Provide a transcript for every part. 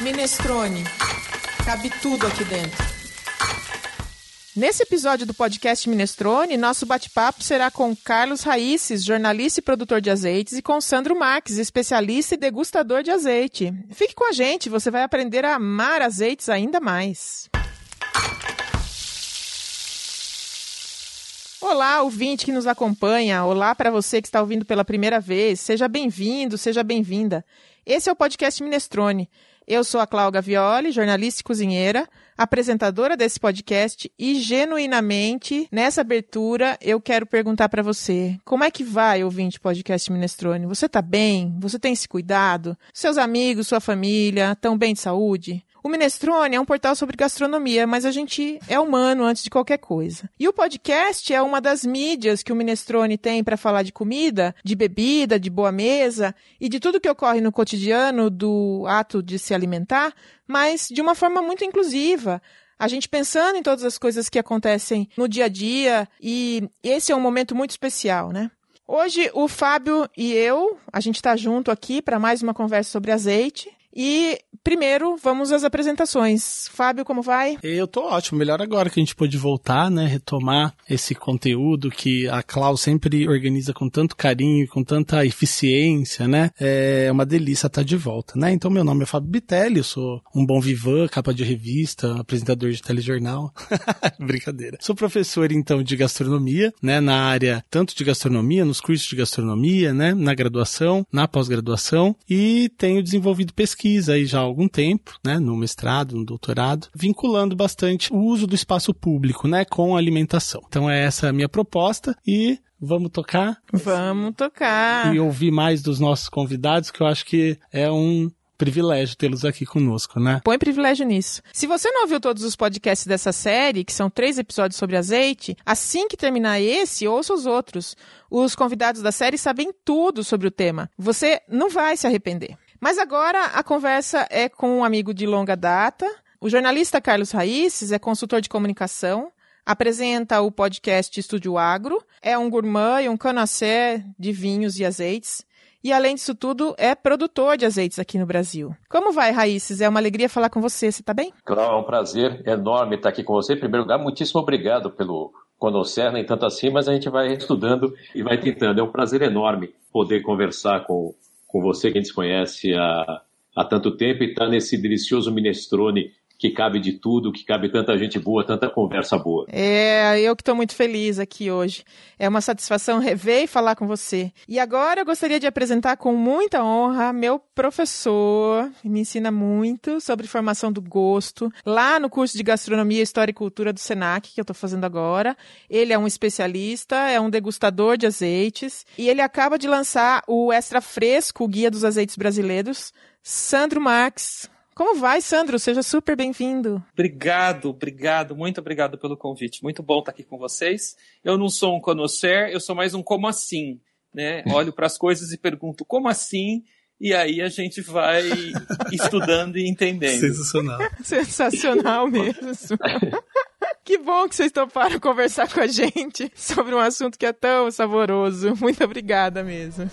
Minestrone. Cabe tudo aqui dentro. Nesse episódio do podcast Minestrone, nosso bate-papo será com Carlos Raíces, jornalista e produtor de azeites, e com Sandro Marques, especialista e degustador de azeite. Fique com a gente, você vai aprender a amar azeites ainda mais. Olá, ouvinte que nos acompanha. Olá para você que está ouvindo pela primeira vez. Seja bem-vindo, seja bem-vinda. Esse é o podcast Minestrone. Eu sou a Cláudia Violi, jornalista e cozinheira, apresentadora desse podcast e genuinamente nessa abertura eu quero perguntar para você, como é que vai ouvinte podcast Minestrone? Você tá bem? Você tem se cuidado? Seus amigos, sua família, estão bem de saúde? O Minestrone é um portal sobre gastronomia, mas a gente é humano antes de qualquer coisa. E o podcast é uma das mídias que o Minestrone tem para falar de comida, de bebida, de boa mesa e de tudo que ocorre no cotidiano do ato de se alimentar, mas de uma forma muito inclusiva. A gente pensando em todas as coisas que acontecem no dia a dia e esse é um momento muito especial, né? Hoje o Fábio e eu, a gente está junto aqui para mais uma conversa sobre azeite. E primeiro, vamos às apresentações. Fábio, como vai? Eu tô ótimo, melhor agora que a gente pôde voltar, né, retomar esse conteúdo que a Clau sempre organiza com tanto carinho, com tanta eficiência, né? É uma delícia estar de volta, né? Então meu nome é Fábio Bitelli, eu sou um bom vivan, capa de revista, apresentador de telejornal. Brincadeira. Sou professor então de gastronomia, né, na área tanto de gastronomia, nos cursos de gastronomia, né, na graduação, na pós-graduação e tenho desenvolvido pesquisa aí já algum tempo, né, no mestrado, no doutorado, vinculando bastante o uso do espaço público, né, com a alimentação. Então é essa a minha proposta e Vamos tocar? Vamos tocar. E ouvir mais dos nossos convidados, que eu acho que é um privilégio tê-los aqui conosco, né? Põe privilégio nisso. Se você não ouviu todos os podcasts dessa série, que são três episódios sobre azeite, assim que terminar esse, ouça os outros. Os convidados da série sabem tudo sobre o tema. Você não vai se arrepender. Mas agora a conversa é com um amigo de longa data. O jornalista Carlos Raíces é consultor de comunicação, apresenta o podcast Estúdio Agro, é um gourmet e um canacé de vinhos e azeites. E além disso tudo, é produtor de azeites aqui no Brasil. Como vai, Raíces? É uma alegria falar com você. Você está bem? Claro, é um prazer enorme estar aqui com você. Em primeiro lugar, muitíssimo obrigado pelo conhecer, nem tanto assim, mas a gente vai estudando e vai tentando. É um prazer enorme poder conversar com com você que a gente conhece há, há tanto tempo e está nesse delicioso minestrone que cabe de tudo, que cabe tanta gente boa, tanta conversa boa. É, eu que estou muito feliz aqui hoje. É uma satisfação rever e falar com você. E agora eu gostaria de apresentar com muita honra meu professor, me ensina muito sobre formação do gosto, lá no curso de Gastronomia, História e Cultura do SENAC, que eu estou fazendo agora. Ele é um especialista, é um degustador de azeites, e ele acaba de lançar o Extra Fresco, o Guia dos Azeites Brasileiros. Sandro Marques, como vai, Sandro? Seja super bem-vindo. Obrigado, obrigado, muito obrigado pelo convite. Muito bom estar aqui com vocês. Eu não sou um conhecer, eu sou mais um como assim, né? Olho para as coisas e pergunto como assim, e aí a gente vai estudando e entendendo. Sensacional. Sensacional mesmo. Que bom que vocês toparam conversar com a gente sobre um assunto que é tão saboroso. Muito obrigada mesmo.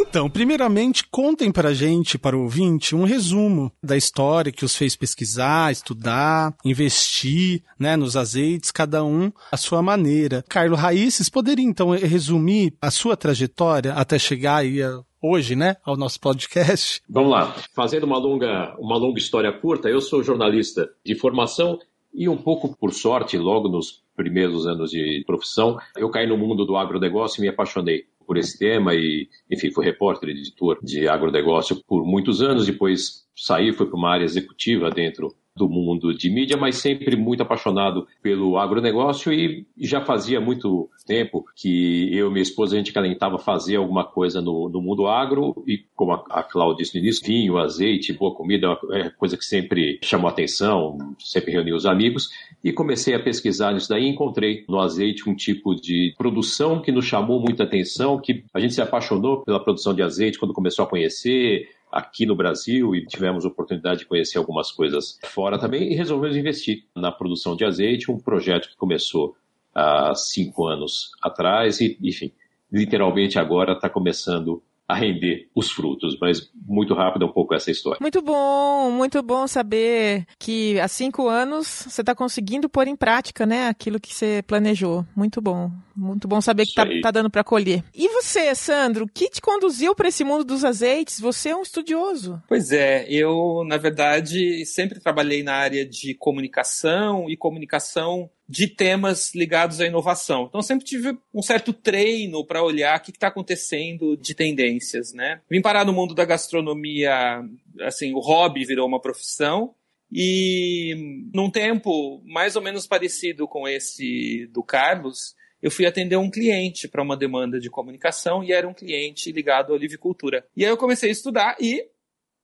Então, primeiramente, contem pra gente, para o ouvinte, um resumo da história que os fez pesquisar, estudar, investir, né, nos azeites, cada um à sua maneira. Carlos Raíces, poderia então resumir a sua trajetória até chegar aí a hoje, né, ao nosso podcast? Vamos lá. Fazendo uma longa, uma longa história curta, eu sou jornalista de formação e um pouco por sorte, logo nos primeiros anos de profissão, eu caí no mundo do agronegócio e me apaixonei por esse tema e, enfim, fui repórter editor de agronegócio por muitos anos. Depois saí, fui para uma área executiva dentro do mundo de mídia, mas sempre muito apaixonado pelo agronegócio e já fazia muito tempo que eu e minha esposa a gente calentava fazer alguma coisa no, no mundo agro e como a, a Cláudia disse no início, vinho, azeite, boa comida é coisa que sempre chamou atenção, sempre reuni os amigos e comecei a pesquisar nisso daí encontrei no azeite um tipo de produção que nos chamou muita atenção, que a gente se apaixonou pela produção de azeite quando começou a conhecer, aqui no Brasil e tivemos oportunidade de conhecer algumas coisas fora também e resolvemos investir na produção de azeite, um projeto que começou há cinco anos atrás e, enfim, literalmente agora está começando a render os frutos. Mas muito rápido é um pouco essa história. Muito bom, muito bom saber que há cinco anos você está conseguindo pôr em prática, né, aquilo que você planejou. Muito bom, muito bom saber que está tá dando para colher. E você, Sandro, o que te conduziu para esse mundo dos azeites? Você é um estudioso. Pois é, eu na verdade sempre trabalhei na área de comunicação e comunicação de temas ligados à inovação. Então, sempre tive um certo treino para olhar o que está acontecendo de tendências, né? Vim parar no mundo da gastronomia, assim, o hobby virou uma profissão. E num tempo mais ou menos parecido com esse do Carlos, eu fui atender um cliente para uma demanda de comunicação e era um cliente ligado à olivicultura. E aí eu comecei a estudar e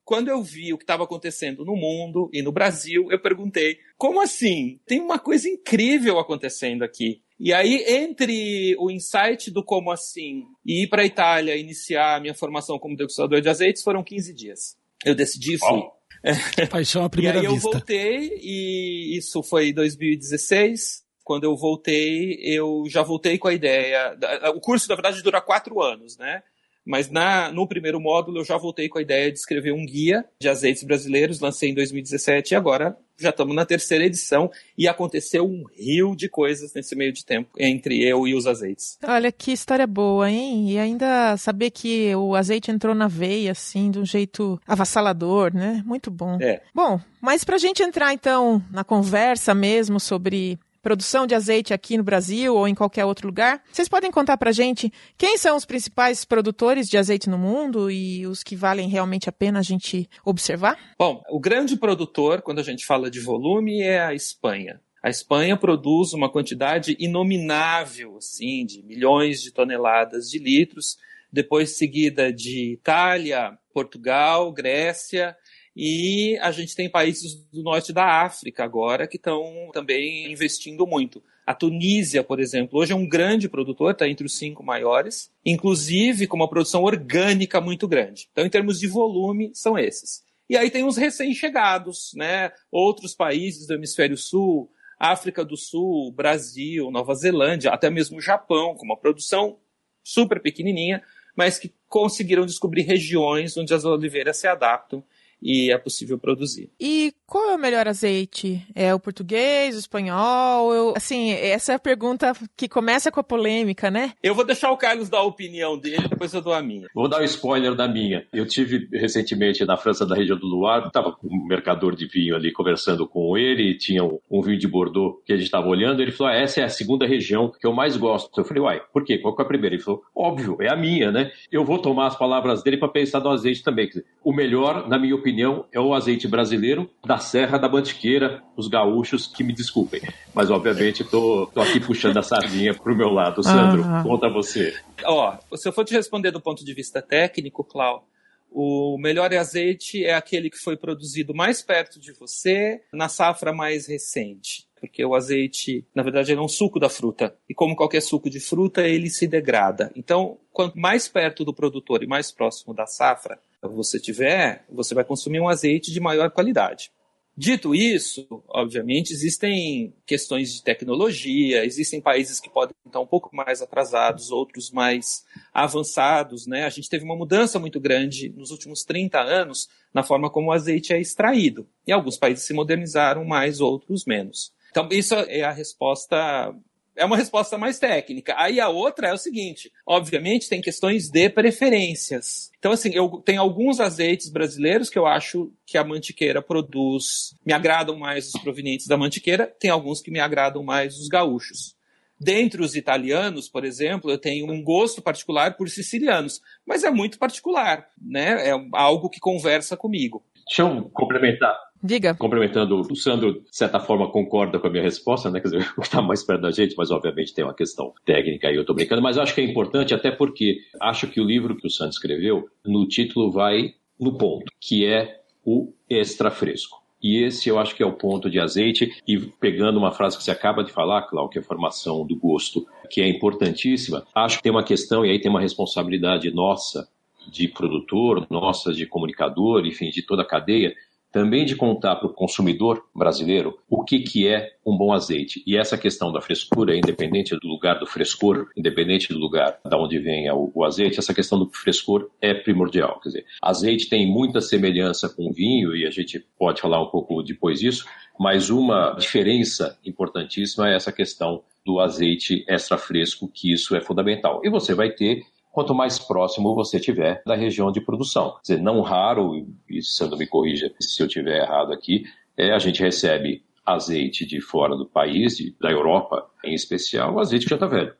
quando eu vi o que estava acontecendo no mundo e no Brasil, eu perguntei: como assim? Tem uma coisa incrível acontecendo aqui. E aí, entre o insight do como assim e ir para a Itália iniciar a minha formação como degustador de azeites, foram 15 dias. Eu decidi e fui. Paixão à primeira vista. E aí vista. eu voltei, e isso foi em 2016. Quando eu voltei, eu já voltei com a ideia. O curso, na verdade, dura quatro anos, né? Mas na, no primeiro módulo eu já voltei com a ideia de escrever um guia de azeites brasileiros, lancei em 2017 e agora já estamos na terceira edição e aconteceu um rio de coisas nesse meio de tempo entre eu e os azeites. Olha que história boa, hein? E ainda saber que o azeite entrou na veia, assim, de um jeito avassalador, né? Muito bom. É. Bom, mas pra gente entrar então na conversa mesmo sobre produção de azeite aqui no Brasil ou em qualquer outro lugar. Vocês podem contar para gente quem são os principais produtores de azeite no mundo e os que valem realmente a pena a gente observar? Bom, o grande produtor, quando a gente fala de volume, é a Espanha. A Espanha produz uma quantidade inominável, assim, de milhões de toneladas de litros, depois seguida de Itália, Portugal, Grécia e a gente tem países do norte da África agora que estão também investindo muito. A Tunísia, por exemplo, hoje é um grande produtor, está entre os cinco maiores, inclusive com uma produção orgânica muito grande. Então, em termos de volume, são esses. E aí tem os recém-chegados, né? Outros países do hemisfério sul, África do Sul, Brasil, Nova Zelândia, até mesmo o Japão, com uma produção super pequenininha, mas que conseguiram descobrir regiões onde as oliveiras se adaptam e é possível produzir. E qual é o melhor azeite? É o português, o espanhol? Eu, assim, essa é a pergunta que começa com a polêmica, né? Eu vou deixar o Carlos dar a opinião dele, depois eu dou a minha. Vou dar um spoiler da minha. Eu tive recentemente na França, da região do Loire, estava com um mercador de vinho ali conversando com ele, tinha um, um vinho de Bordeaux que a gente estava olhando, ele falou: ah, essa é a segunda região que eu mais gosto. Eu falei: uai, por quê? Qual que é a primeira? Ele falou: óbvio, é a minha, né? Eu vou tomar as palavras dele para pensar no azeite também. O melhor, na minha opinião, opinião, é o azeite brasileiro da Serra da Mantiqueira, os gaúchos que me desculpem. Mas, obviamente, estou aqui puxando a sardinha para o meu lado. Sandro, ah. conta você. Ó, se eu for te responder do ponto de vista técnico, Clau, o melhor azeite é aquele que foi produzido mais perto de você, na safra mais recente. Porque o azeite, na verdade, é um suco da fruta. E como qualquer suco de fruta, ele se degrada. Então, quanto mais perto do produtor e mais próximo da safra, você tiver, você vai consumir um azeite de maior qualidade. Dito isso, obviamente, existem questões de tecnologia, existem países que podem estar um pouco mais atrasados, outros mais avançados. Né? A gente teve uma mudança muito grande nos últimos 30 anos na forma como o azeite é extraído. E alguns países se modernizaram mais, outros menos. Então, isso é a resposta é uma resposta mais técnica. Aí a outra é o seguinte: obviamente tem questões de preferências. Então, assim, eu tenho alguns azeites brasileiros que eu acho que a mantiqueira produz, me agradam mais os provenientes da mantiqueira, tem alguns que me agradam mais os gaúchos. Dentre os italianos, por exemplo, eu tenho um gosto particular por sicilianos, mas é muito particular, né? É algo que conversa comigo. Deixa eu complementar. Diga. Complementando, o Sandro, de certa forma, concorda com a minha resposta, né? Quer dizer, está mais perto da gente, mas obviamente tem uma questão técnica aí, eu estou brincando, mas acho que é importante, até porque acho que o livro que o Sandro escreveu, no título vai no ponto, que é o extra fresco. E esse eu acho que é o ponto de azeite. E pegando uma frase que você acaba de falar, Cláudio, que é a formação do gosto, que é importantíssima, acho que tem uma questão, e aí tem uma responsabilidade nossa de produtor, nossa de comunicador, enfim, de toda a cadeia, também de contar para o consumidor brasileiro o que, que é um bom azeite. E essa questão da frescura, independente do lugar do frescor, independente do lugar da onde venha o, o azeite, essa questão do frescor é primordial. Quer dizer, azeite tem muita semelhança com vinho, e a gente pode falar um pouco depois disso, mas uma diferença importantíssima é essa questão do azeite extra fresco, que isso é fundamental. E você vai ter quanto mais próximo você tiver da região de produção. Quer dizer, não raro, e se eu não me corrija se eu tiver errado aqui, é, a gente recebe azeite de fora do país, de, da Europa em especial, azeite que já está velho.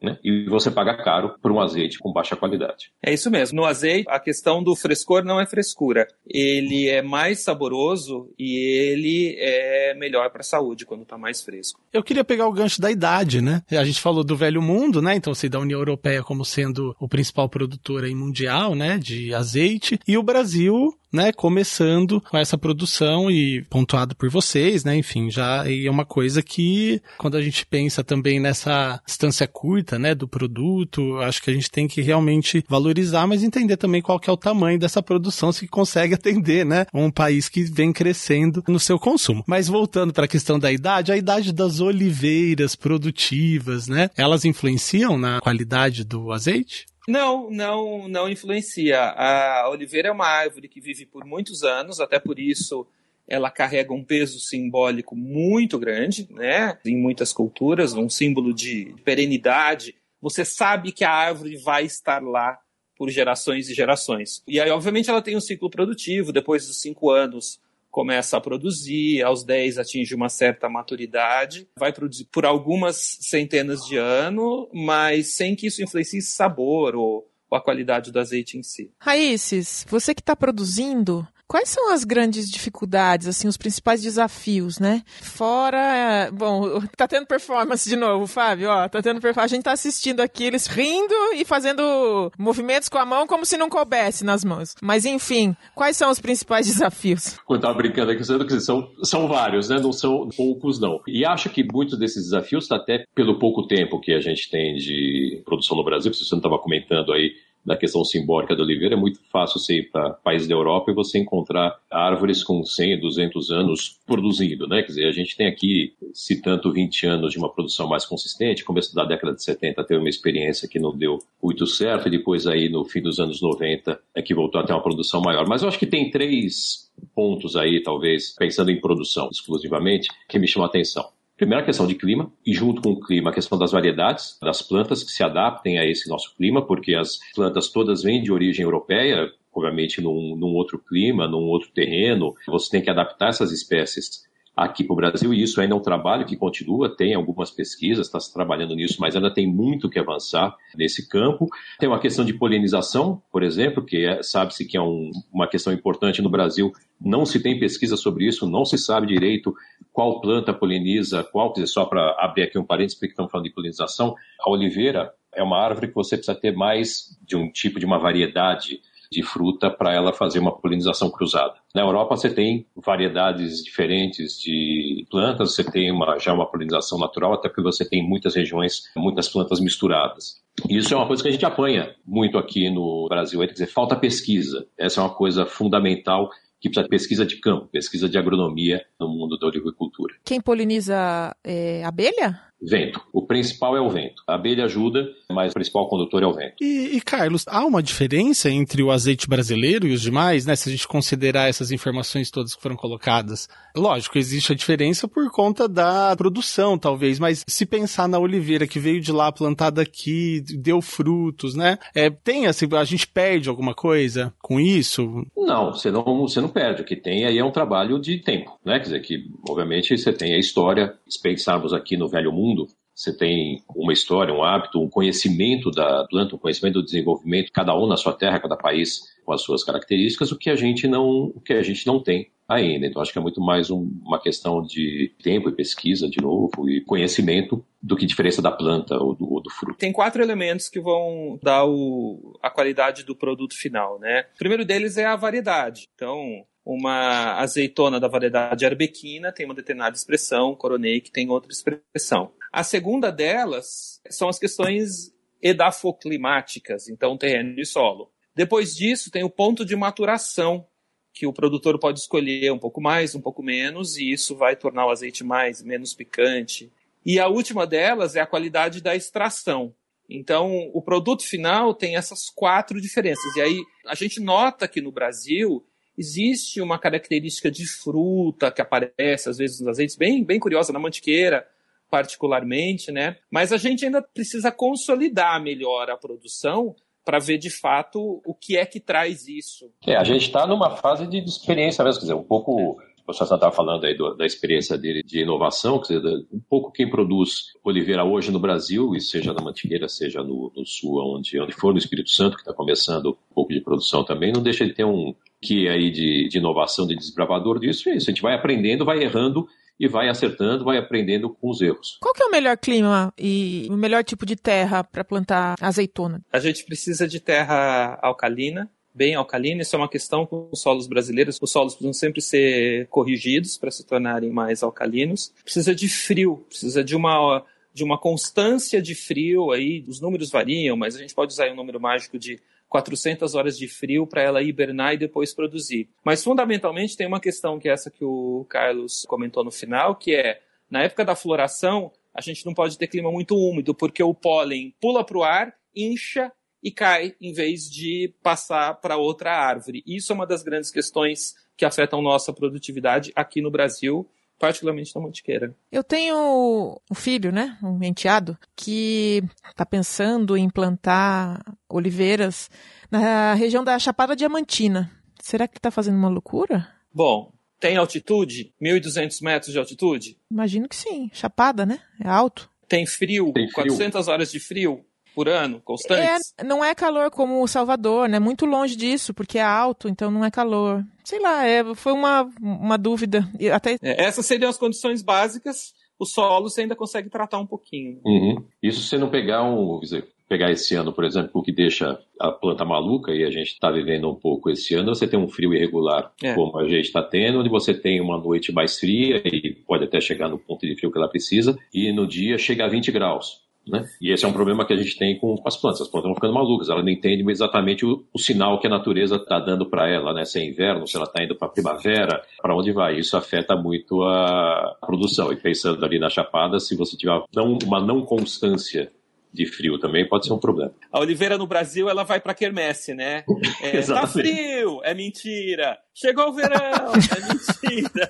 Né? E você paga caro por um azeite com baixa qualidade. É isso mesmo. No azeite, a questão do frescor não é frescura. Ele é mais saboroso e ele é melhor para a saúde quando está mais fresco. Eu queria pegar o gancho da idade, né? A gente falou do velho mundo, né? Então, sei da União Europeia como sendo o principal produtor aí mundial, né? De azeite. E o Brasil né, começando com essa produção e pontuado por vocês, né, enfim, já é uma coisa que quando a gente pensa também nessa distância curta, né, do produto, acho que a gente tem que realmente valorizar, mas entender também qual que é o tamanho dessa produção, se consegue atender, né, um país que vem crescendo no seu consumo. Mas voltando para a questão da idade, a idade das oliveiras produtivas, né, elas influenciam na qualidade do azeite? Não, não, não influencia. A oliveira é uma árvore que vive por muitos anos, até por isso ela carrega um peso simbólico muito grande, né? Em muitas culturas, um símbolo de perenidade. Você sabe que a árvore vai estar lá por gerações e gerações. E aí, obviamente, ela tem um ciclo produtivo. Depois dos cinco anos, começa a produzir, aos 10 atinge uma certa maturidade, vai produzir por algumas centenas de anos, mas sem que isso influencie sabor ou, ou a qualidade do azeite em si. Raíces, você que está produzindo, Quais são as grandes dificuldades, assim, os principais desafios, né? Fora, bom, tá tendo performance de novo, Fábio, ó, tá tendo performance. A gente tá assistindo aqui eles rindo e fazendo movimentos com a mão como se não coubesse nas mãos. Mas enfim, quais são os principais desafios? Eu tava brincando aqui, são, são vários, né? Não são poucos, não. E acho que muitos desses desafios, até pelo pouco tempo que a gente tem de produção no Brasil, você não estava comentando aí da questão simbólica da oliveira, é muito fácil você ir para países da Europa e você encontrar árvores com 100, 200 anos produzindo, né? Quer dizer, a gente tem aqui, citando 20 anos de uma produção mais consistente, começo da década de 70 teve uma experiência que não deu muito certo, e depois aí no fim dos anos 90 é que voltou a ter uma produção maior. Mas eu acho que tem três pontos aí, talvez, pensando em produção exclusivamente, que me chamam a atenção. Primeiro, a questão de clima, e junto com o clima, a questão das variedades das plantas que se adaptem a esse nosso clima, porque as plantas todas vêm de origem europeia, obviamente num, num outro clima, num outro terreno, você tem que adaptar essas espécies aqui para o Brasil, e isso ainda é um trabalho que continua, tem algumas pesquisas, está se trabalhando nisso, mas ainda tem muito que avançar nesse campo. Tem uma questão de polinização, por exemplo, que é, sabe-se que é um, uma questão importante no Brasil, não se tem pesquisa sobre isso, não se sabe direito qual planta poliniza, qual, quer dizer, só para abrir aqui um parênteses, porque estamos falando de polinização, a oliveira é uma árvore que você precisa ter mais de um tipo de uma variedade de fruta para ela fazer uma polinização cruzada. Na Europa você tem variedades diferentes de plantas, você tem uma, já uma polinização natural, até porque você tem muitas regiões, muitas plantas misturadas. Isso é uma coisa que a gente apanha muito aqui no Brasil, quer dizer, falta pesquisa. Essa é uma coisa fundamental que precisa de pesquisa de campo, pesquisa de agronomia no mundo da olivicultura. Quem poliniza é abelha? Vento. O principal é o vento. A abelha ajuda, mas o principal condutor é o vento. E, e, Carlos, há uma diferença entre o azeite brasileiro e os demais, né? Se a gente considerar essas informações todas que foram colocadas. Lógico, existe a diferença por conta da produção, talvez, mas se pensar na oliveira que veio de lá, plantada aqui, deu frutos, né? É, tem assim, a gente perde alguma coisa com isso? Não, você não, você não perde. O que tem aí é um trabalho de tempo, né? Quer dizer, que obviamente você tem a história, se pensarmos aqui no velho mundo, mundo, você tem uma história, um hábito, um conhecimento da planta, um conhecimento do desenvolvimento, cada um na sua terra, cada país com as suas características, o que a gente não, o que a gente não tem ainda. Então acho que é muito mais um, uma questão de tempo e pesquisa, de novo, e conhecimento do que diferença da planta ou do, ou do fruto. Tem quatro elementos que vão dar o, a qualidade do produto final, né? O primeiro deles é a variedade. Então, uma azeitona da variedade arbequina tem uma determinada expressão, coronei que tem outra expressão. A segunda delas são as questões edafoclimáticas, então terreno e solo. Depois disso tem o ponto de maturação, que o produtor pode escolher um pouco mais, um pouco menos, e isso vai tornar o azeite mais, menos picante. E a última delas é a qualidade da extração. Então, o produto final tem essas quatro diferenças. E aí, a gente nota que no Brasil existe uma característica de fruta que aparece às vezes nos azeites, bem, bem curiosa, na mantiqueira, particularmente, né? Mas a gente ainda precisa consolidar melhor a produção para ver de fato o que é que traz isso. É, a gente está numa fase de experiência mesmo, quer dizer, um pouco o professor estava falando aí do, da experiência dele de inovação, quer dizer, um pouco quem produz oliveira hoje no Brasil, e seja na Mantiqueira, seja no, no sul, onde, onde for, no Espírito Santo, que está começando um pouco de produção também, não deixa de ter um que aí de, de inovação, de desbravador disso, é isso. A gente vai aprendendo, vai errando e vai acertando, vai aprendendo com os erros. Qual que é o melhor clima e o melhor tipo de terra para plantar azeitona? A gente precisa de terra alcalina, bem alcalina. Isso é uma questão com os solos brasileiros. Os solos precisam sempre ser corrigidos para se tornarem mais alcalinos. Precisa de frio, precisa de uma de uma constância de frio aí. Os números variam, mas a gente pode usar um número mágico de 400 horas de frio para ela hibernar e depois produzir. Mas fundamentalmente tem uma questão que é essa que o Carlos comentou no final, que é na época da floração a gente não pode ter clima muito úmido porque o pólen pula para o ar, incha e cai em vez de passar para outra árvore. Isso é uma das grandes questões que afetam nossa produtividade aqui no Brasil, particularmente na Mantiqueira. Eu tenho um filho, né, um enteado, que está pensando em plantar oliveiras na região da Chapada Diamantina. Será que está fazendo uma loucura? Bom, tem altitude? 1.200 metros de altitude? Imagino que sim. Chapada, né? É alto. Tem frio? Tem frio. 400 horas de frio? Por ano, constantes? É, não é calor como o Salvador, né? Muito longe disso, porque é alto, então não é calor. Sei lá, é, foi uma, uma dúvida. Até... É, essas seriam as condições básicas. O solo você ainda consegue tratar um pouquinho. Uhum. Isso se não pegar um, dizer, pegar esse ano, por exemplo, o que deixa a planta maluca, e a gente está vivendo um pouco esse ano, você tem um frio irregular, é. como a gente está tendo, onde você tem uma noite mais fria, e pode até chegar no ponto de frio que ela precisa, e no dia chega a 20 graus. Né? E esse é um problema que a gente tem com, as plantas. As plantas vão ficando malucas, ela não entende exatamente o, o sinal que a natureza está dando para ela, né? se é inverno, se ela está indo para primavera, para onde vai. Isso afeta muito a produção. E pensando ali na chapada, se você tiver não, uma não constância de frio também pode ser um problema. A oliveira no Brasil, ela vai para quermesse, né? É, tá frio, é mentira. Chegou o verão, é mentira.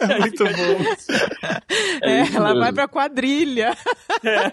É muito bom. É, é ela vai pra quadrilha. É.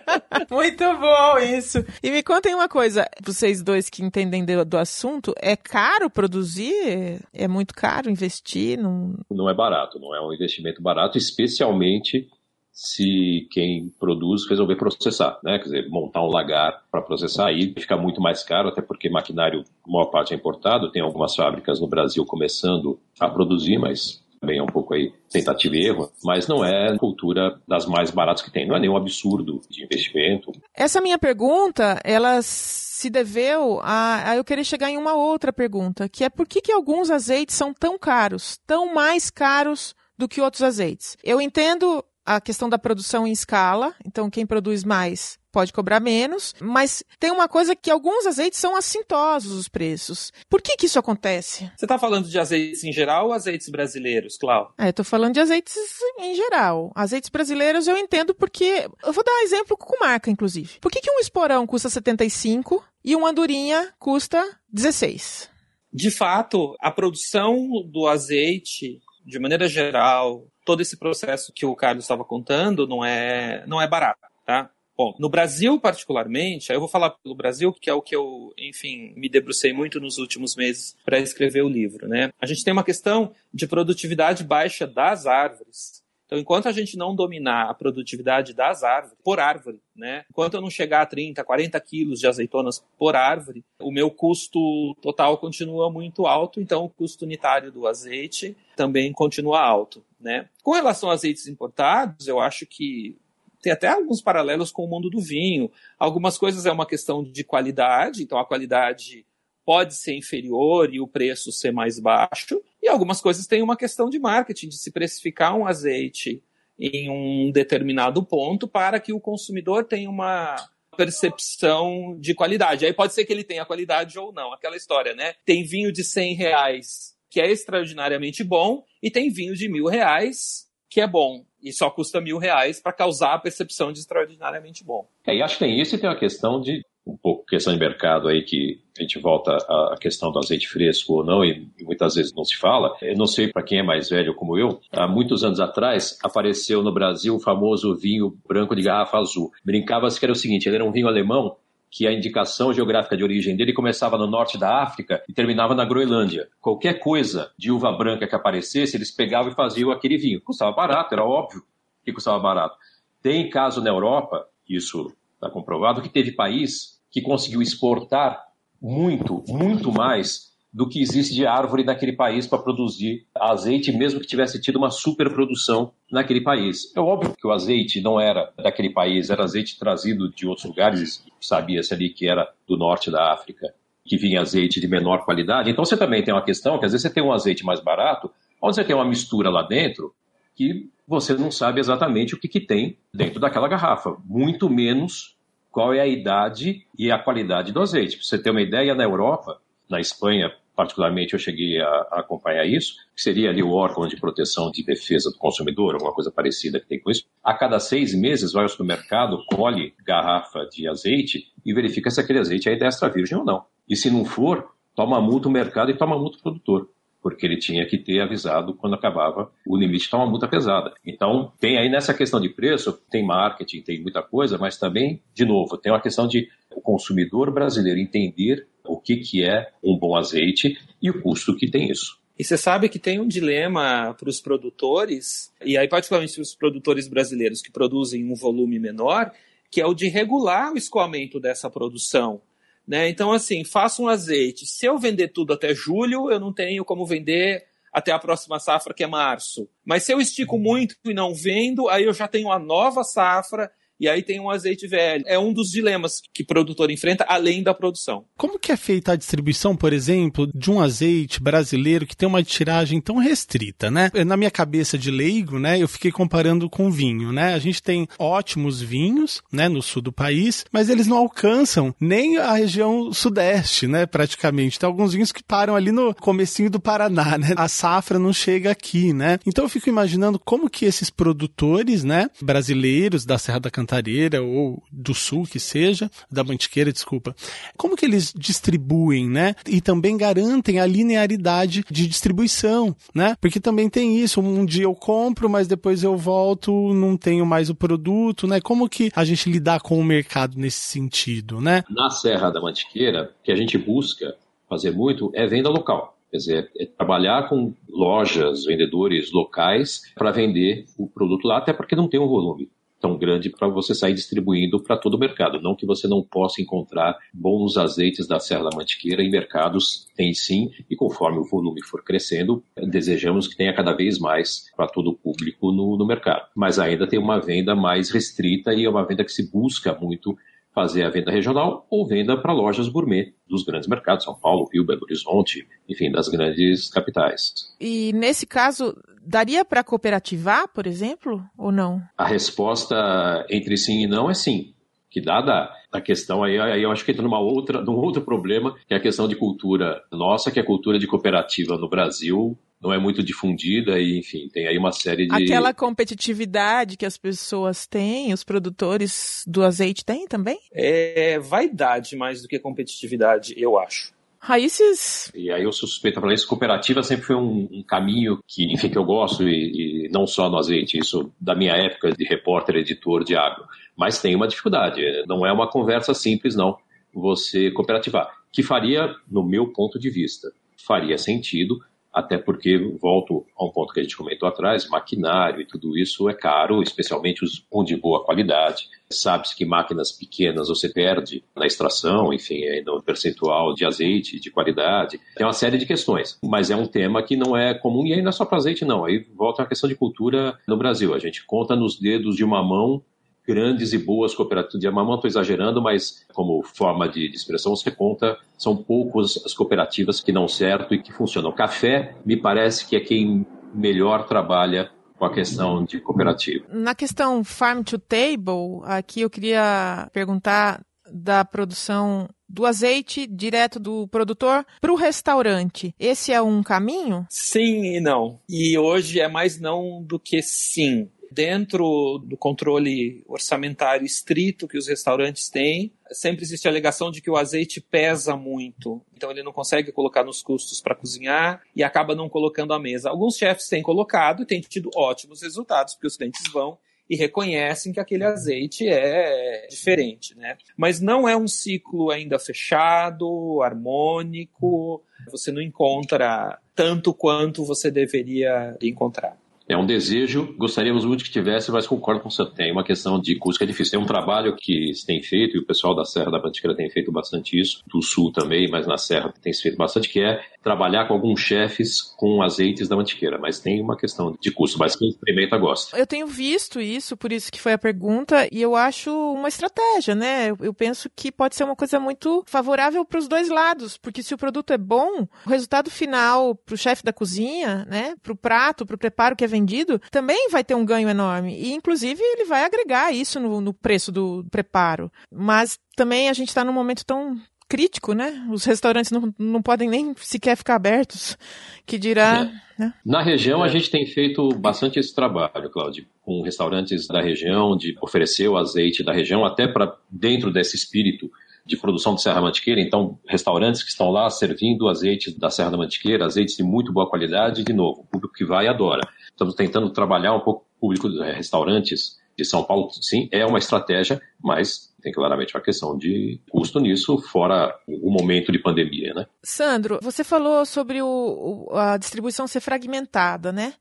Muito bom isso. E me contem uma coisa, vocês dois que entendem do, do assunto, é caro produzir? É muito caro investir? Num... Não é barato, não é um investimento barato, especialmente se quem produz resolver processar, né? Quer dizer, montar um lagar para processar aí fica muito mais caro, até porque maquinário, a maior parte é importado, tem algumas fábricas no Brasil começando a produzir, mas também é um pouco aí tentativa e erro, mas não é cultura das mais baratas que tem, não é nenhum absurdo de investimento. Essa minha pergunta, ela se deveu a, a eu querer chegar em uma outra pergunta, que é por que, que alguns azeites são tão caros, tão mais caros do que outros azeites? Eu entendo a questão da produção em escala, então quem produz mais pode cobrar menos, mas tem uma coisa que alguns azeites são assintosos os preços. Por que que isso acontece? Você está falando de azeites em geral ou azeites brasileiros, Clau? É, eu tô falando de azeites em geral. Azeites brasileiros eu entendo porque... Eu vou dar um exemplo com marca, inclusive. Por que que um esporão custa 75 e um andorinha custa 16? De fato, a produção do azeite de maneira geral, todo esse processo que o Carlos estava contando não é, não é barato, tá? Bom, no Brasil particularmente, eu vou falar pelo Brasil, que é o que eu, enfim, me debrucei muito nos últimos meses para escrever o livro, né? A gente tem uma questão de produtividade baixa das árvores. Então, enquanto a gente não dominar a produtividade das árvores, por árvore, né? Enquanto eu não chegar a 30, 40 quilos de azeitonas por árvore, o meu custo total continua muito alto, então o custo unitário do azeite também continua alto, né? Com relação a azeites importados, eu acho que tem até alguns paralelos com o mundo do vinho. Algumas coisas é uma questão de qualidade, então a qualidade pode ser inferior e o preço ser mais baixo. E algumas coisas têm uma questão de marketing, de se precificar um azeite em um determinado ponto para que o consumidor tenha uma, percepção de qualidade. Aí pode ser que ele tenha qualidade ou não, aquela história, né? Tem vinho de 100 reais que é extraordinariamente bom e tem vinho de mil reais que é bom e só custa mil reais para causar a percepção de extraordinariamente bom. É, e acho que tem isso e tem a questão de um pouco questão de mercado aí que a gente volta à questão do azeite fresco ou não e, muitas vezes não se fala. Eu não sei para quem é mais velho como eu, há muitos anos atrás apareceu no Brasil o famoso vinho branco de garrafa azul. Brincava-se que era o seguinte, ele era um vinho alemão que a indicação geográfica de origem dele começava no norte da África e terminava na Groenlândia. Qualquer coisa de uva branca que aparecesse, eles pegavam e faziam aquele vinho. Custava barato, era óbvio que custava barato. Tem caso na Europa, isso está comprovado, que teve país que conseguiu exportar muito, muito mais do que existe de árvore naquele país para produzir azeite, mesmo que tivesse tido uma superprodução naquele país. É óbvio que o azeite não era daquele país, era azeite trazido de outros lugares, sabia-se ali que era do norte da África, que vinha azeite de menor qualidade. Então você também tem uma questão que às vezes você tem um azeite mais barato, onde você tem uma mistura lá dentro que você não sabe exatamente o que, que tem dentro daquela garrafa, muito menos qual é a idade e a qualidade do azeite. Para você ter uma ideia, na Europa, na Espanha, particularmente, eu cheguei a, a, acompanhar isso, que seria ali o órgão de proteção de defesa do consumidor, alguma coisa parecida que tem com isso. A cada seis meses, vai ao supermercado, colhe garrafa de azeite e verifica se aquele azeite é extra virgem ou não. E se não for, toma multa o mercado e toma multa o produtor porque ele tinha que ter avisado quando acabava o limite uma multa pesada. Então, tem aí nessa questão de preço, tem marketing, tem muita coisa, mas também, de novo, tem uma questão de o consumidor brasileiro entender o que, que é um bom azeite e o custo que tem isso. E você sabe que tem um dilema para os produtores, e aí particularmente os produtores brasileiros que produzem um volume menor, que é o de regular o escoamento dessa produção. Né? Então, assim, faça um azeite. Se eu vender tudo até julho, eu não tenho como vender até a próxima safra, que é março. Mas se eu estico muito e não vendo, aí eu já tenho uma nova safra e aí tem um azeite velho. É um dos dilemas que o produtor enfrenta, além da produção. Como que é feita a distribuição, por exemplo, de um azeite brasileiro que tem uma tiragem tão restrita, né? Na minha cabeça de leigo, né, eu fiquei comparando com vinho, né? A gente tem ótimos vinhos, né, no sul do país, mas eles não alcançam nem a região sudeste, né, praticamente. Tem alguns vinhos que param ali no comecinho do Paraná, né? A safra não chega aqui, né? Então eu fico imaginando como que esses produtores, né, brasileiros da Serra da Cantareira Cantareira ou do Sul que seja, da Mantiqueira, desculpa. Como que eles distribuem, né? E também garantem a linearidade de distribuição, né? Porque também tem isso, um dia eu compro, mas depois eu volto, não tenho mais o produto, né? Como que a gente lidar com o mercado nesse sentido, né? Na Serra da Mantiqueira, que a gente busca fazer muito é venda local. Quer dizer, é trabalhar com lojas, vendedores locais para vender o produto lá, até porque não tem um volume tão grande para você sair distribuindo para todo o mercado. Não que você não possa encontrar bons azeites da Serra da Mantiqueira em mercados, tem sim, e conforme o volume for crescendo, desejamos que tenha cada vez mais para todo o público no, no mercado. Mas ainda tem uma venda mais restrita e é uma venda que se busca muito fazer a venda regional ou venda para lojas gourmet dos grandes mercados, São Paulo, Rio, Belo Horizonte, enfim, das grandes capitais. E nesse caso, daria para cooperativar, por exemplo, ou não? A resposta entre sim e não é sim. Que dada a questão aí, aí eu acho que entra numa outra, num outro problema, que é a questão de cultura nossa, que é a cultura de cooperativa no Brasil não é muito difundida e, enfim, tem aí uma série de... Aquela competitividade que as pessoas têm, os produtores do azeite têm também? É vaidade mais do que competitividade, eu acho. Raízes. E aí eu suspeito para isso. Cooperativa sempre foi um, um, caminho que, enfim, que eu gosto e, e, não só no azeite, isso da minha época de repórter, editor de agro. Mas tem uma dificuldade. Não é uma conversa simples, não. Você cooperativar. Que faria, no meu ponto de vista, faria sentido até porque, volto a um ponto que a gente comentou atrás, maquinário e tudo isso é caro, especialmente os um de boa qualidade. Sabe-se que máquinas pequenas você perde na extração, enfim, no percentual de azeite, de qualidade. Tem uma série de questões, mas é um tema que não é comum e aí não é só para azeite, não. Aí volta a questão de cultura no Brasil. A gente conta nos dedos de uma mão grandes e boas cooperativas. De mamão estou exagerando, mas como forma de, de, expressão, você conta, são poucas as cooperativas que dão certo e que funcionam. O café, me parece que é quem melhor trabalha com com a questão de cooperativa. Na questão farm to table, aqui eu queria perguntar da produção do azeite direto do produtor para o restaurante. Esse é um caminho? Sim e não. E hoje é mais não do que sim dentro do controle orçamentário estrito que os restaurantes têm, sempre existe a alegação de que o azeite pesa muito, então ele não consegue colocar nos custos para cozinhar e acaba não colocando à mesa. Alguns chefes têm colocado e têm tido ótimos resultados, porque os clientes vão e reconhecem que aquele azeite é diferente, né? Mas não é um ciclo ainda fechado, harmônico, você não encontra tanto quanto você deveria encontrar. É um desejo, gostaríamos muito que tivesse, mas concordo com você. Tem uma questão de custo que é difícil. Tem um trabalho que se tem feito, e o pessoal da Serra da Mantiqueira tem feito bastante isso, do Sul também, mas na Serra tem se feito bastante, que é trabalhar com alguns chefes com azeites da Mantiqueira. Mas tem uma questão de custo, mas quem experimenta gosta. Eu tenho visto isso, por isso que foi a pergunta, e eu acho uma estratégia, né? Eu penso que pode ser uma coisa muito favorável para os dois lados, porque se o produto é bom, o resultado final para o chefe da cozinha, né? Para o prato, para o preparo que é vendido, também vai ter um ganho enorme. E, inclusive, ele vai agregar isso no, no preço do preparo. Mas também a gente está num momento tão crítico, né? Os restaurantes não, não podem nem sequer ficar abertos, que dirá. É. Né? Na região, é. a gente tem feito bastante esse trabalho, Cláudio, com restaurantes da região, de oferecer o azeite da região, até para dentro desse espírito de produção de Serra Mantiqueira, então restaurantes que estão lá servindo azeites da Serra da Mantiqueira, azeites de muito boa qualidade, de novo, o público que vai adora. Estamos tentando trabalhar um pouco público de restaurantes de São Paulo, sim, é uma estratégia, mas tem claramente uma questão de custo nisso, fora o momento de pandemia, né? Sandro, você falou sobre o, a distribuição ser fragmentada, né?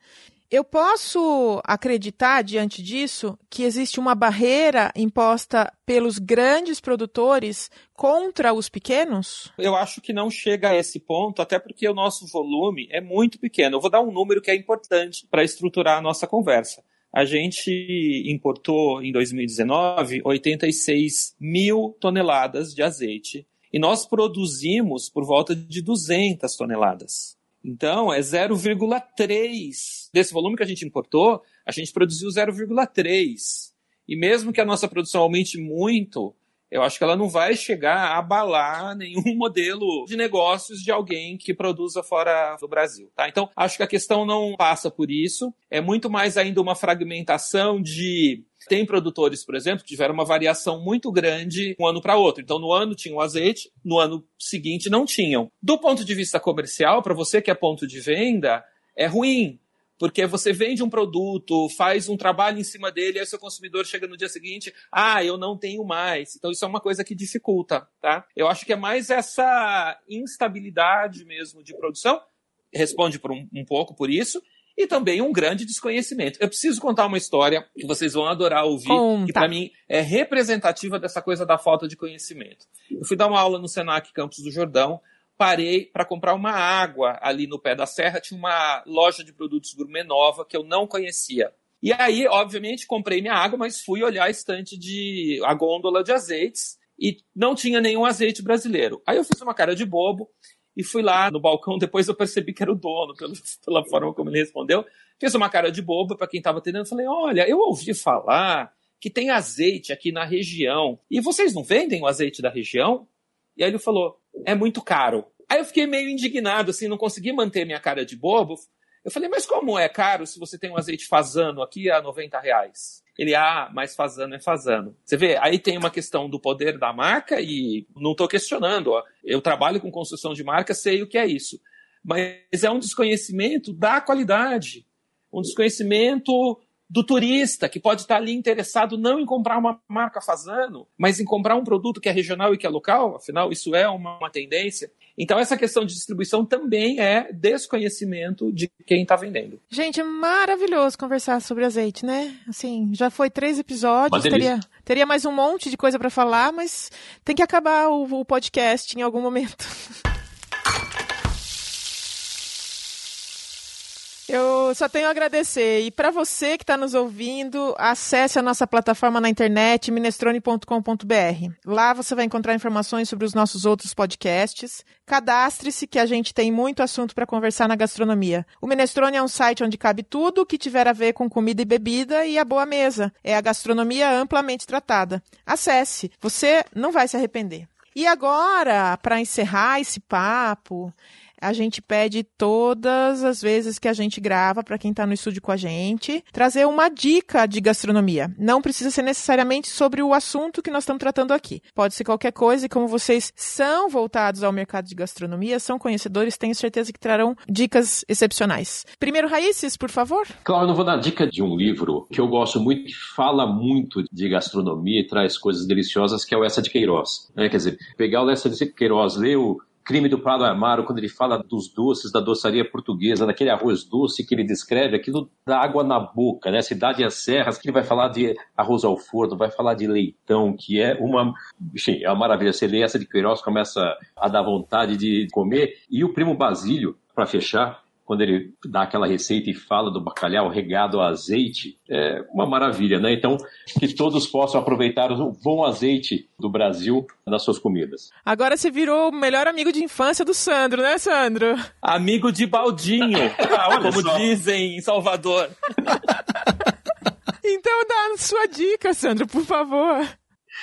Eu posso acreditar, diante disso, que existe uma barreira imposta pelos grandes produtores contra os pequenos? Eu acho que não chega a esse ponto, até porque o nosso volume é muito pequeno. Eu vou dar um número que é importante para estruturar a nossa conversa. A gente importou em 2019 86 mil toneladas de azeite e nós produzimos por volta de 200 toneladas. Então, é 0,3 desse volume que a gente importou, a gente produziu 0,3. E mesmo que a nossa produção aumente muito, eu acho que ela não vai chegar a abalar nenhum modelo de negócios de alguém que produza fora do Brasil, tá? Então, acho que a questão não passa por isso, é muito mais ainda uma fragmentação de tem produtores, por exemplo, que tiveram uma variação muito grande um ano para outro. Então, no ano tinham azeite, no ano seguinte não tinham. Do ponto de vista comercial, para você que é ponto de venda, é ruim, porque você vende um produto, faz um trabalho em cima dele, aí o seu consumidor chega no dia seguinte, ah, eu não tenho mais. Então isso é uma coisa que dificulta, tá? Eu acho que é mais essa instabilidade mesmo de produção, responde por um, um pouco por isso, e também um grande desconhecimento. Eu preciso contar uma história que vocês vão adorar ouvir, Conta. que para mim é representativa dessa coisa da falta de conhecimento. Eu fui dar uma aula no Senac Campos do Jordão, parei para comprar uma água ali no pé da serra, tinha uma loja de produtos gourmet nova que eu não conhecia. E aí, obviamente, comprei minha água, mas fui olhar a estante de a gôndola de azeites e não tinha nenhum azeite brasileiro. Aí eu fiz uma cara de bobo e fui lá no balcão. Depois eu percebi que era o dono, pela, forma como ele respondeu. Fiz uma cara de bobo para quem estava atendendo. Falei: Olha, eu ouvi falar que tem azeite aqui na região. E vocês não vendem o azeite da região? E aí ele falou: É muito caro. Aí eu fiquei meio indignado, assim, não consegui manter minha cara de bobo. Eu falei, mas como é caro se você tem um azeite fazano aqui a 90 reais? Ele, ah, mas fazano é fazano. Você vê, aí tem uma questão do poder da marca e não estou questionando. Ó. Eu trabalho com construção de marca, sei o que é isso. Mas é um desconhecimento da qualidade, um desconhecimento do turista que pode estar ali interessado não em comprar uma marca fazano, mas em comprar um produto que é regional e que é local, afinal isso é uma, uma tendência. Então essa questão de distribuição também é desconhecimento de quem está vendendo. Gente, é maravilhoso conversar sobre azeite, né? Assim, já foi três episódios, teria, teria mais um monte de coisa para falar, mas tem que acabar o, o podcast em algum momento. Eu só tenho a agradecer. E para você que está nos ouvindo, acesse a nossa plataforma na internet, minestrone.com.br. Lá você vai encontrar informações sobre os nossos outros podcasts. Cadastre-se que a gente tem muito assunto para conversar na gastronomia. O Minestrone é um site onde cabe tudo que tiver a ver com comida e bebida e a boa mesa. É a gastronomia amplamente tratada. Acesse, você não vai se arrepender. E agora, para encerrar esse papo, a gente pede todas as vezes que a gente grava, para quem está no estúdio com a gente, trazer uma dica de gastronomia. Não precisa ser necessariamente sobre o assunto que nós estamos tratando aqui. Pode ser qualquer coisa, e como vocês são voltados ao mercado de gastronomia, são conhecedores, tenho certeza que trarão dicas excepcionais. Primeiro, Raíces, por favor. Claro, eu vou dar dica de um livro que eu gosto muito, que fala muito de gastronomia e traz coisas deliciosas, que é o Essa de Queiroz. É, quer dizer, pegar o Essa de Queiroz, ler o Crime do Prado Amaro, quando ele fala dos doces da doçaria portuguesa, daquele arroz doce que ele descreve, aquilo dá água na boca, né? Cidade as Serras, que ele vai falar de arroz ao forno, vai falar de leitão, que é uma, enfim, é uma maravilha. Você lê essa de Queiroz, começa a dar vontade de comer. E o Primo Basílio, para fechar, quando ele dá aquela receita e fala do bacalhau regado a azeite, é uma maravilha, né? Então, que todos possam aproveitar o bom azeite do Brasil nas suas comidas. Agora você virou o melhor amigo de infância do Sandro, né, Sandro? Amigo de baldinho, ah, como só. dizem em Salvador. então dá a sua dica, Sandro, por favor.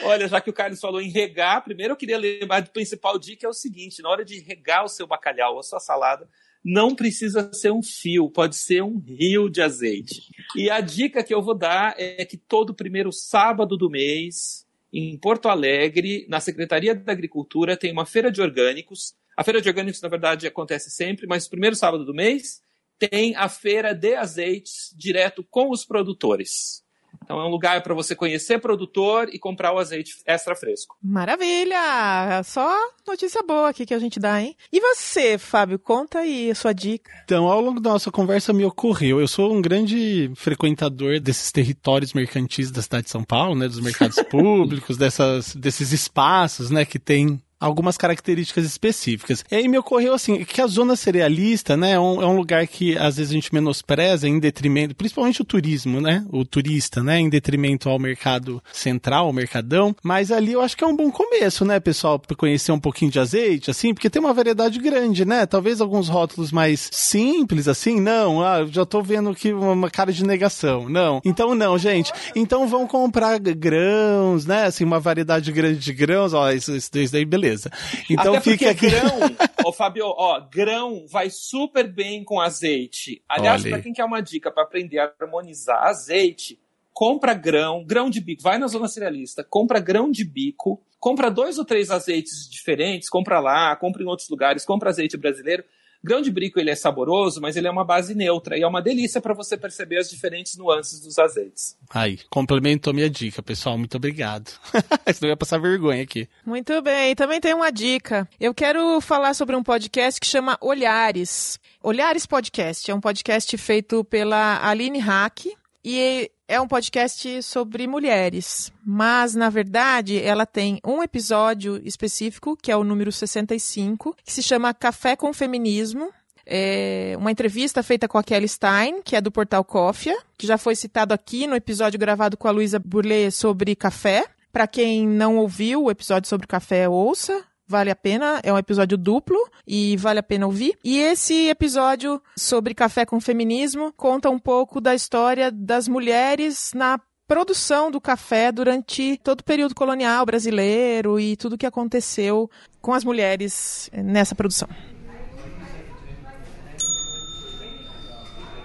Olha, já que o Carlos falou em regar, primeiro eu queria lembrar do principal dica é o seguinte: na hora de regar o seu bacalhau ou a sua salada, não precisa ser um fio, pode ser um rio de azeite. E a dica que eu vou dar é que todo primeiro sábado do mês, em Porto Alegre, na Secretaria da Agricultura, tem uma feira de orgânicos. A feira de orgânicos, na verdade, acontece sempre, mas primeiro sábado do mês tem a feira de azeites direto com os produtores. Então é um lugar para você conhecer produtor e comprar o azeite extra fresco. Maravilha! Só notícia boa aqui que a gente dá, hein? E você, Fábio, conta aí a sua dica. Então, ao longo da nossa conversa me ocorreu, eu sou um grande frequentador desses territórios mercantis da cidade de São Paulo, né, dos mercados públicos, dessas, desses espaços, né, que tem algumas características específicas. E aí me ocorreu assim, que a zona cerealista, né, é um, é um, lugar que às vezes a gente menospreza em detrimento, principalmente o turismo, né, o turista, né, em detrimento ao mercado central, ao mercadão, mas ali eu acho que é um bom começo, né, pessoal, para conhecer um pouquinho de azeite, assim, porque tem uma variedade grande, né, talvez alguns rótulos mais simples, assim, não, ah, já tô vendo que uma cara de negação, não, então não, gente, então vão comprar grãos, né, assim, uma variedade grande de grãos, ó, isso, isso daí, beleza, beleza. Então Até fica aqui. grão, ó, Fabio, ó, grão vai super bem com azeite. Aliás, para quem quer uma dica para aprender a harmonizar azeite, compra grão, grão de bico, vai na zona cerealista, compra grão de bico, compra dois ou três azeites diferentes, compra lá, compra em outros lugares, compra azeite brasileiro Grão de brico ele é saboroso, mas ele é uma base neutra e é uma delícia para você perceber as diferentes nuances dos azeites. Aí, complementou minha dica, pessoal. Muito obrigado. Senão ia passar vergonha aqui. Muito bem. Também tem uma dica. Eu quero falar sobre um podcast que chama Olhares. Olhares Podcast é um podcast feito pela Aline Hack e é um podcast sobre mulheres, mas na verdade ela tem um episódio específico, que é o número 65, que se chama Café com Feminismo. É uma entrevista feita com a Kelly Stein, que é do portal Cofia, que já foi citado aqui no episódio gravado com a Luísa Burley sobre café. Para quem não ouviu o episódio sobre café, ouça vale a pena, é um episódio duplo e vale a pena ouvir. E esse episódio sobre café com feminismo conta um pouco da história das mulheres na produção do café durante todo o período colonial brasileiro e tudo o que aconteceu com as mulheres nessa produção.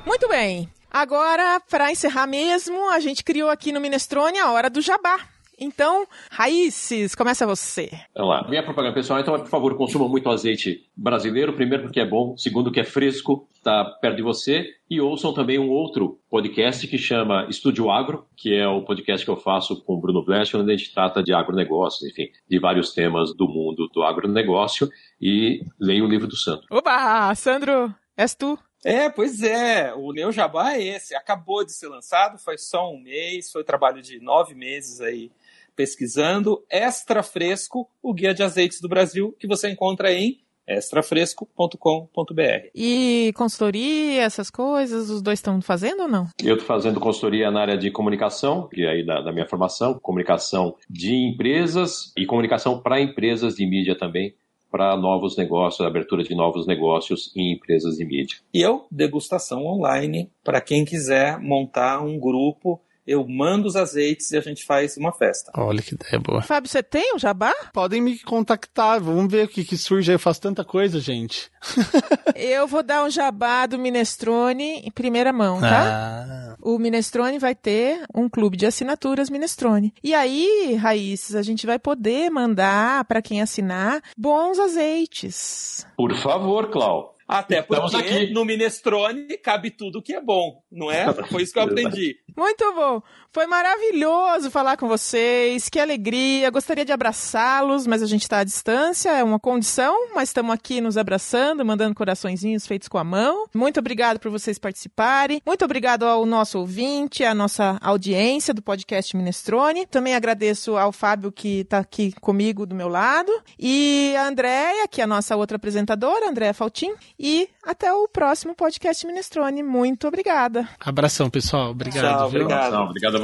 Muito bem. Agora, para encerrar mesmo, a gente criou aqui no Minestrone a hora do jabá. Então, Raízes, começa você. Vamos lá. Minha propaganda pessoal, então, por favor, consuma muito azeite brasileiro. Primeiro, porque é bom. Segundo, que é fresco, está perto de você. E ouçam também um outro podcast que chama Estúdio Agro, que é o podcast que eu faço com o Bruno Blech, onde a gente trata de agronegócios, enfim, de vários temas do mundo do agronegócio. E leia o livro do Sandro. Oba! Sandro, és tu. É, pois é. O Neo Jabá é esse. Acabou de ser lançado, faz só um mês, foi trabalho de nove meses aí pesquisando. Extra fresco, o Guia de Azeites do Brasil, que você encontra em extrafresco.com.br. E consultoria, essas coisas, os dois estão fazendo ou não? Eu estou fazendo consultoria na área de comunicação, que é aí da, da minha formação, comunicação de empresas e comunicação para empresas de mídia também para novos negócios, abertura de novos negócios em empresas de mídia. E eu, degustação online, para quem quiser montar um grupo eu mando os azeites e a gente faz uma festa. Olha que ideia boa. Fábio, você tem um jabá? Podem me contactar, vamos ver o que, que surge. Eu faço tanta coisa, gente. eu vou dar um jabá do Minestrone em primeira mão, tá? Ah. O Minestrone vai ter um clube de assinaturas Minestrone. E aí, Raízes, a gente vai poder mandar para quem assinar bons azeites. Por favor, Clau. Até porque aqui. no minestrone cabe tudo que é bom, não é? Foi isso que eu aprendi. Muito bom. Foi maravilhoso falar com vocês. Que alegria. Gostaria de abraçá-los, mas a gente está à distância, é uma condição, mas estamos aqui nos abraçando, mandando coraçõezinhos feitos com a mão. Muito obrigado por vocês participarem. Muito obrigado ao nosso ouvinte, à nossa audiência do podcast Minestrone. Também agradeço ao Fábio que está aqui comigo do meu lado e a Andréia, que é a nossa outra apresentadora, Andréia Faltim. E até o próximo podcast Minestrone. Muito obrigada. Abração, pessoal. Obrigado. Tchau, obrigado. obrigado a